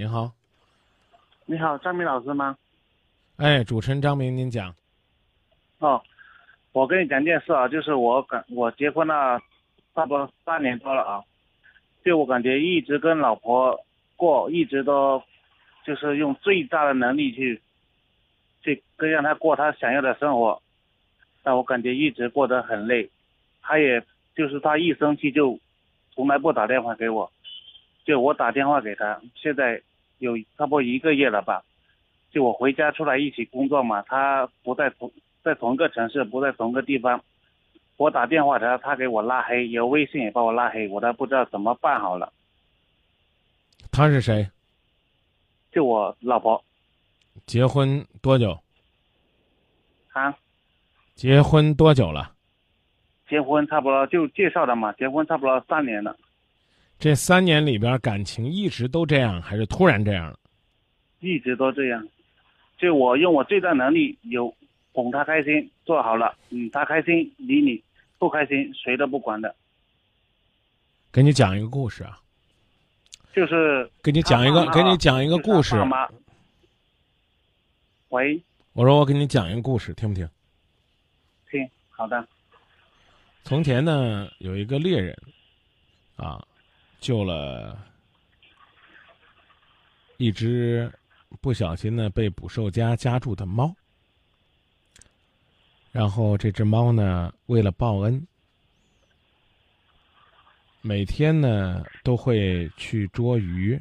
您好，你好，张明老师吗？哎，主持人张明，您讲。哦，我跟你讲件事啊，就是我感我结婚了差不多三年多了啊，就我感觉一直跟老婆过，一直都就是用最大的能力去去跟让她过她想要的生活，但我感觉一直过得很累，她也就是她一生气就从来不打电话给我，就我打电话给她，现在有差不多一个月了吧。就我回家出来一起工作嘛，他不在同在同一个城市，不在同一个地方。我打电话他，他给我拉黑，有微信也把我拉黑，我都不知道怎么办好了。他是谁？就我老婆。结婚多久？啊？结婚多久了？结婚差不多就介绍的嘛，结婚差不多三年了。这三年里边感情一直都这样，还是突然这样了？一直都这样，就我用我最大能力有哄他开心，做好了，嗯，他开心理你，不开心谁都不管的。给你讲一个故事啊，就是给你讲一个，给你讲一个故事。喂，我说我给你讲一个故事，听不听？听，好的。从前呢，有一个猎人，啊，救了一只。不小心呢，被捕兽夹夹住的猫，然后这只猫呢，为了报恩，每天呢都会去捉鱼、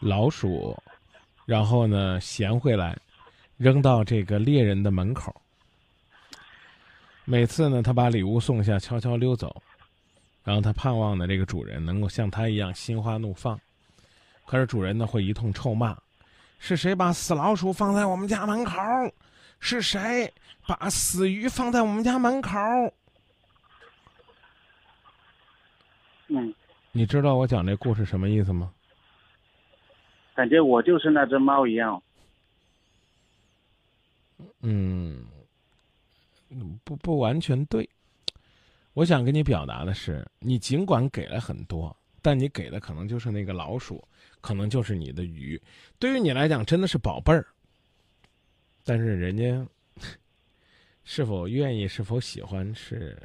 老鼠，然后呢衔回来，扔到这个猎人的门口。每次呢，他把礼物送下，悄悄溜走，然后他盼望的，这个主人能够像他一样心花怒放，可是主人呢会一通臭骂。是谁把死老鼠放在我们家门口？是谁把死鱼放在我们家门口？嗯，你知道我讲这故事什么意思吗？感觉我就是那只猫一样。嗯，不不完全对。我想跟你表达的是，你尽管给了很多。但你给的可能就是那个老鼠，可能就是你的鱼，对于你来讲真的是宝贝儿。但是人家是否愿意、是否喜欢是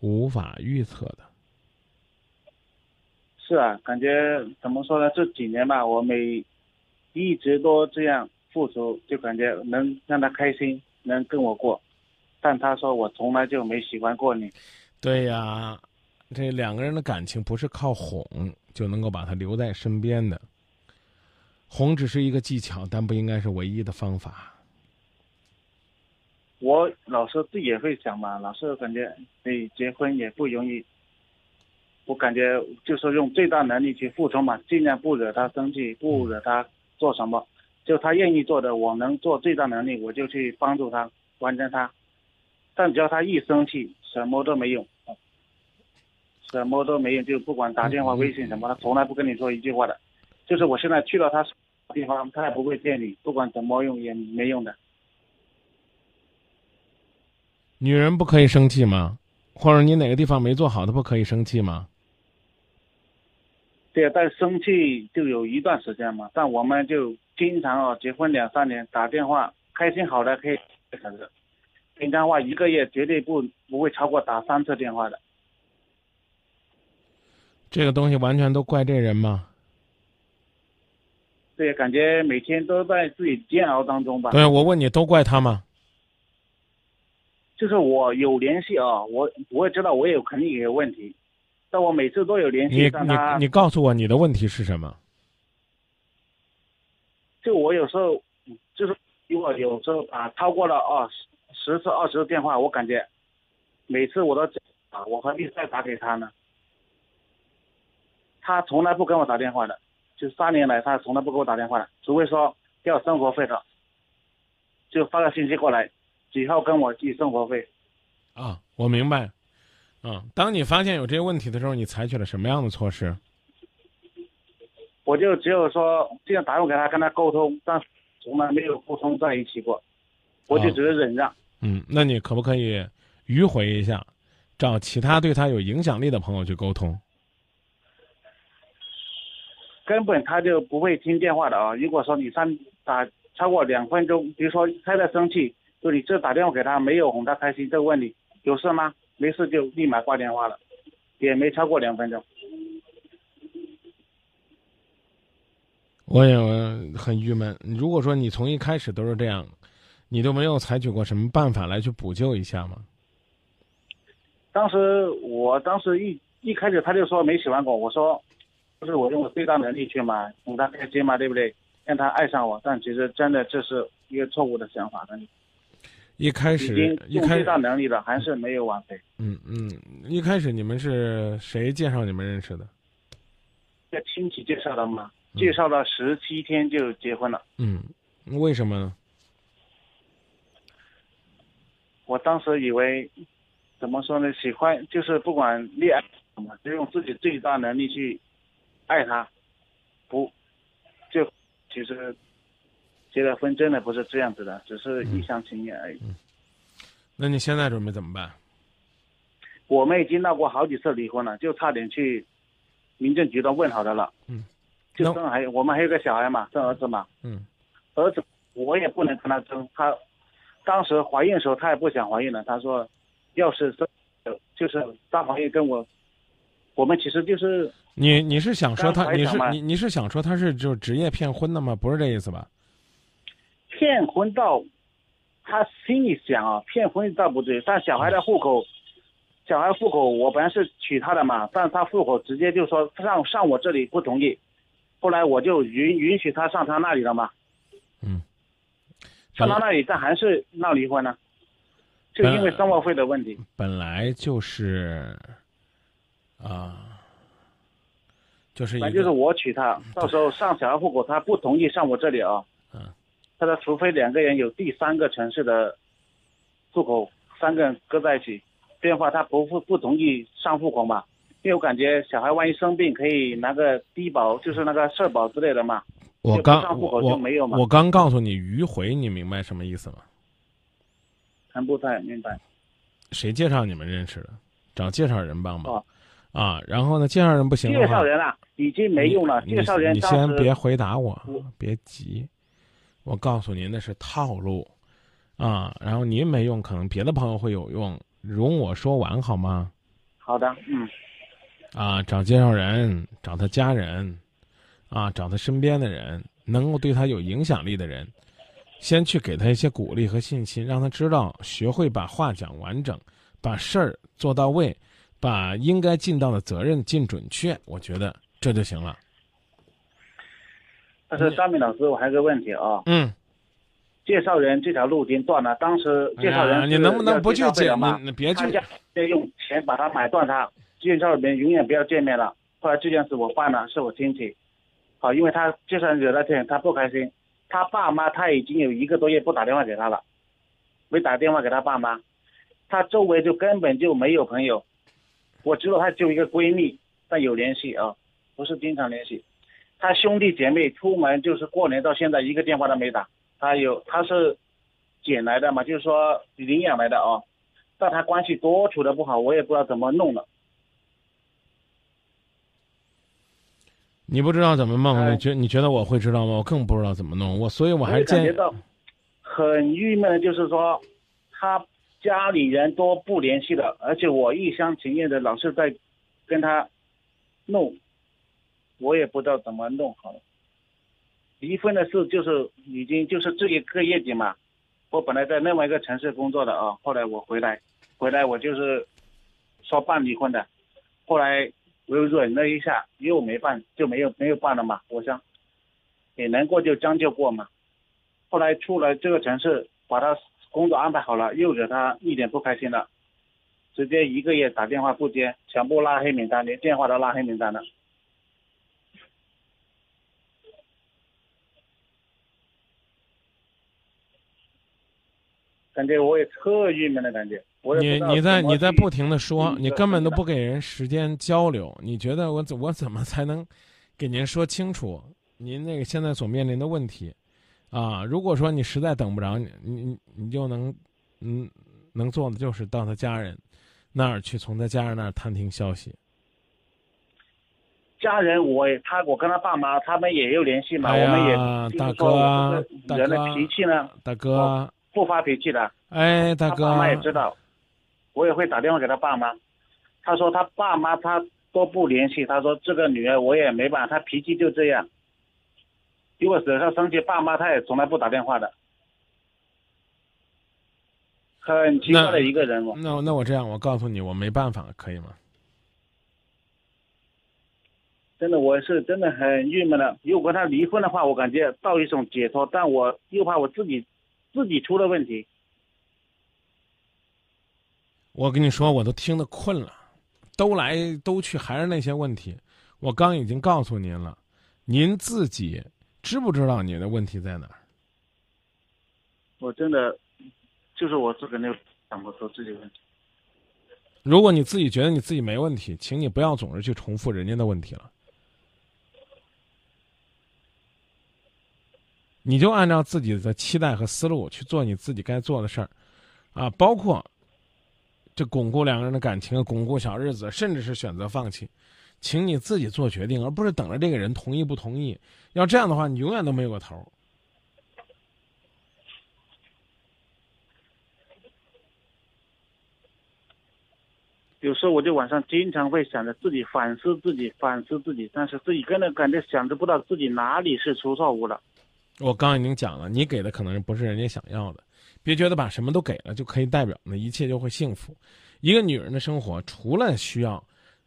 无法预测的。是啊，感觉怎么说呢？这几年吧，我每一直都这样付出，就感觉能让他开心，能跟我过。但他说我从来就没喜欢过你。对呀。这两个人的感情不是靠哄就能够把他留在身边的，哄只是一个技巧，但不应该是唯一的方法。我老是自己也会想嘛，老是感觉你结婚也不容易，我感觉就是用最大能力去付出嘛，尽量不惹他生气，不惹他做什么，就他愿意做的，我能做最大能力，我就去帮助他完成他。但只要他一生气，什么都没用。什么都没用，就不管打电话、微信什么，他从来不跟你说一句话的。就是我现在去了他地方，他也不会见你，不管怎么用也没用的。女人不可以生气吗？或者你哪个地方没做好，她不可以生气吗？对啊，但生气就有一段时间嘛。但我们就经常啊，结婚两三年打电话，开心好的可以平常话一个月绝对不不会超过打三次电话的。这个东西完全都怪这人吗？对，感觉每天都在自己煎熬当中吧。对，我问你，都怪他吗？就是我有联系啊，我我也知道我有肯定也有问题，但我每次都有联系。你你你告诉我你的问题是什么？就我有时候就是如果有时候啊超过了二十次二十次电话，我感觉每次我都啊，我何必再打给他呢？他从来不跟我打电话的，就三年来他从来不给我打电话的，除非说要生活费的，就发个信息过来，几号跟我寄生活费。啊，我明白。啊，当你发现有这些问题的时候，你采取了什么样的措施？我就只有说这样打电话给他跟他沟通，但从来没有沟通在一起过，我就只是忍让。嗯，那你可不可以迂回一下，找其他对他有影响力的朋友去沟通？根本他就不会听电话的啊。如果说你上打超过两分钟，比如说他在生气，就你这打电话给他没有哄他开心，这个问你有事吗？没事就立马挂电话了，也没超过两分钟。我也很郁闷。如果说你从一开始都是这样，你都没有采取过什么办法来去补救一下吗？当时我当时一一开始他就说没喜欢过，我说不是我用我最大能力去嘛，哄他开心嘛，对不对？让他爱上我，但其实真的这是一个错误的想法的。一开始用最大能力了，还是没有挽回。嗯嗯，一开始你们是谁介绍你们认识的？在亲戚介绍的嘛。介绍了十七天就结婚了。嗯，为什么呢？我当时以为，怎么说呢？喜欢就是不管恋爱什么，就用自己最大能力去爱他，不就其实结了婚真的不是这样子的，只是一厢情愿而已。嗯，那你现在准备怎么办？我们已经闹过好几次离婚了，就差点去民政局都问好的了。嗯。就生还有我们还有个小孩嘛，生儿子嘛。嗯。儿子我也不能跟他争，他当时怀孕的时候她也不想怀孕了，她说要是这就是大怀孕跟我，我们其实就是你你是想说她你是你你是想说她是就职业骗婚的吗？不是这意思吧？骗婚到她心里想啊，骗婚倒不至于，但小孩的户口，小孩户口我本来是娶她的嘛，但她户口直接就说上上我这里不同意。后来我就允允许她上她那里了嘛，嗯，上他那里，但还是闹离婚呢，就因为生活费的问题。本来就是，啊，就是本来就是我娶她，到时候上小孩户口，她不同意上我这里啊，嗯，他说除非两个人有第三个城市的户口，三个人搁在一起，电话他不不不同意上户口嘛。因为我感觉小孩万一生病，可以拿个低保，就是那个社保之类的嘛。我刚我我我刚告诉你迂回，你明白什么意思吗？还不太明白。谁介绍你们认识的？找介绍人帮忙。啊，然后呢？介绍人不行。介绍人啊，已经没用了。介绍人，你先别回答我，别急。我告诉您，那是套路。啊，然后您没用，可能别的朋友会有用。容我说完好吗？好的，嗯。啊，找介绍人，找他家人，啊，找他身边的人，能够对他有影响力的人，先去给他一些鼓励和信心，让他知道，学会把话讲完整，把事儿做到位，把应该尽到的责任尽准确，我觉得这就行了。但是张明老师，我还有个问题啊。嗯。介绍人这条路已经断了，当时介绍人你能不能不去介吗？你别去，要用钱把他买断他。介绍人永远不要见面了。后来这件事我办了，是我亲戚，好，因为他就算惹到这，他不开心。他爸妈他已经有一个多月不打电话给他了，没打电话给他爸妈，他周围就根本就没有朋友。我知道他就一个闺蜜，但有联系啊，不是经常联系。他兄弟姐妹出门就是过年到现在一个电话都没打。他有他是捡来的嘛，就是说领养来的啊，但他关系多处的不好，我也不知道怎么弄了。你不知道怎么弄，你觉你觉得我会知道吗？我更不知道怎么弄，我所以我还感觉到。很郁闷的就是说，他家里人都不联系了，而且我一厢情愿的老是在跟他弄，我也不知道怎么弄好。离婚的事就是已经就是这一个月底嘛，我本来在另外一个城市工作的啊，后来我回来，回来我就是说办离婚的，后来。我又忍了一下，又没办，就没有没有办了嘛。我想，也能过就将就过嘛。后来出来这个城市，把他工作安排好了，又惹他一点不开心了，直接一个月打电话不接，全部拉黑名单，连电话都拉黑名单了。感觉我也特郁闷的感觉。你你在你在不停的说，你根本都不给人时间交流。你觉得我怎我怎么才能给您说清楚您那个现在所面临的问题啊？如果说你实在等不着，你你你就能嗯能做的就是到他家人那儿去，从他家人那儿探听消息。家人我也他我跟他爸妈他们也有联系嘛，哎我们也，大哥人的脾气呢大哥啊，不发脾气的，哎，大哥啊他爸妈也知道，我也会打电话给他爸妈。他说他爸妈他都不联系，他说这个女儿我也没办法，她脾气就这样。如果惹他生气，爸妈他也从来不打电话的，很奇怪的一个人哦。那那我这样，我告诉你，我没办法，可以吗？真的，我是真的很郁闷的。如果跟他离婚的话，我感觉到一种解脱，但我又怕我自己自己出了问题。我跟你说，我都听得困了，兜来兜去还是那些问题。我刚已经告诉您了，您自己知不知道你的问题在哪儿？我真的就是我自个没有想不出自己问题。如果你自己觉得你自己没问题，请你不要总是去重复人家的问题了。你就按照自己的期待和思路去做你自己该做的事儿，啊，包括这巩固两个人的感情、巩固小日子，甚至是选择放弃，请你自己做决定，而不是等着这个人同意不同意。要这样的话，你永远都没有个头儿。有时候我就晚上经常会想着自己反思自己，反思自己，但是自己真的感觉想着不到自己哪里是出错误了。我刚已经讲了，你给的可能不是人家想要的，别觉得把什么都给了就可以代表那一切就会幸福。一个女人的生活，除了需要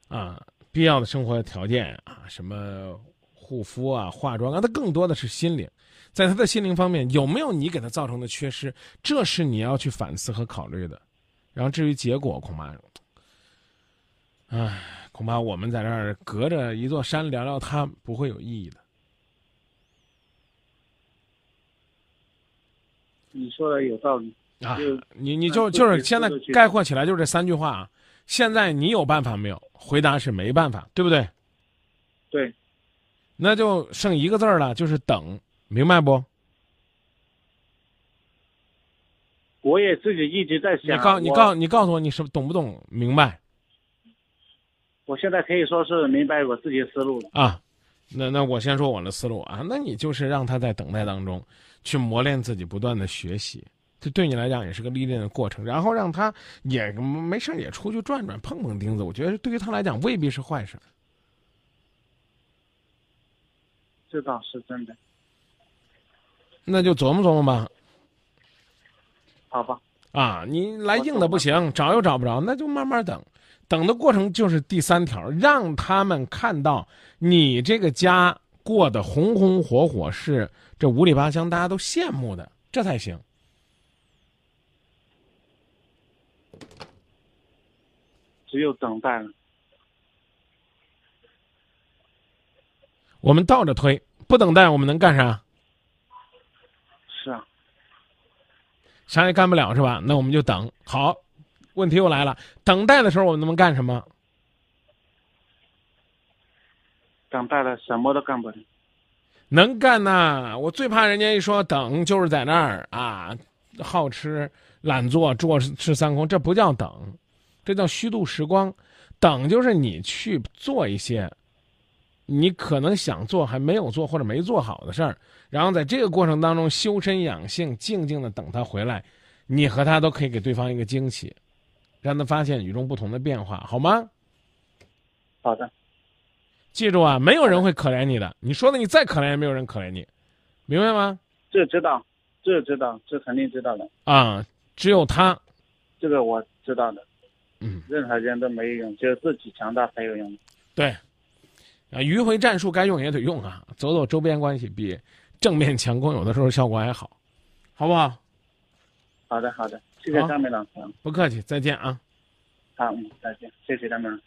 啊必要的生活的条件啊，什么护肤啊、化妆啊，她更多的是心灵。在她的心灵方面，有没有你给她造成的缺失，这是你要去反思和考虑的。然后至于结果，恐怕，唉，恐怕我们在这儿隔着一座山聊聊它，不会有意义的。你说的有道理，啊就，你你就嗯就是现在概括起来就是这三句话啊。现在你有办法没有？回答是没办法，对不对？对，那就剩一个字儿了，就是等，明白不？我也自己一直在想。你告你告你告诉我，你是懂不懂？明白我现在可以说是明白我自己的思路了。啊？那那我先说我的思路啊，那你就是让他在等待当中去磨练自己，不断的学习，这对你来讲也是个历练的过程。然后让他也没事儿也出去转转，碰碰钉子，我觉得对于他来讲未必是坏事。这倒是真的。那就琢磨琢磨吧。好吧，啊，你来硬的不行，找又找不着，那就慢慢等。等的过程就是第三条，让他们看到你这个家过得红红火火，是这五里八乡大家都羡慕的，这才行。只有等待了。我们倒着推，不等待我们能干啥？是啊，啥也干不了是吧？那我们就等。好，问题又来了，等待的时候我们能干什么？等待了什么都干不了。能干呐！我最怕人家一说等，就是在那儿啊，好吃懒做，坐吃三空，这不叫等，这叫虚度时光。等就是你去做一些你可能想做还没有做或者没做好的事儿，然后在这个过程当中修身养性，静静的等他回来，你和他都可以给对方一个惊喜，让他发现与众不同的变化，好吗？好的，记住啊，没有人会可怜你的。你说的你再可怜，也没有人可怜你，明白吗？这知道，这知道，这肯定知道的，啊，只有他，这个我知道的。嗯，任何人都没有用，只有自己强大才有用。对，啊，迂回战术该用也得用啊，走走周边关系比正面强攻有的时候效果还好，好不好？好的，好的，谢谢好张明老师。不客气，再见啊。好，嗯，再见，谢谢张明老师。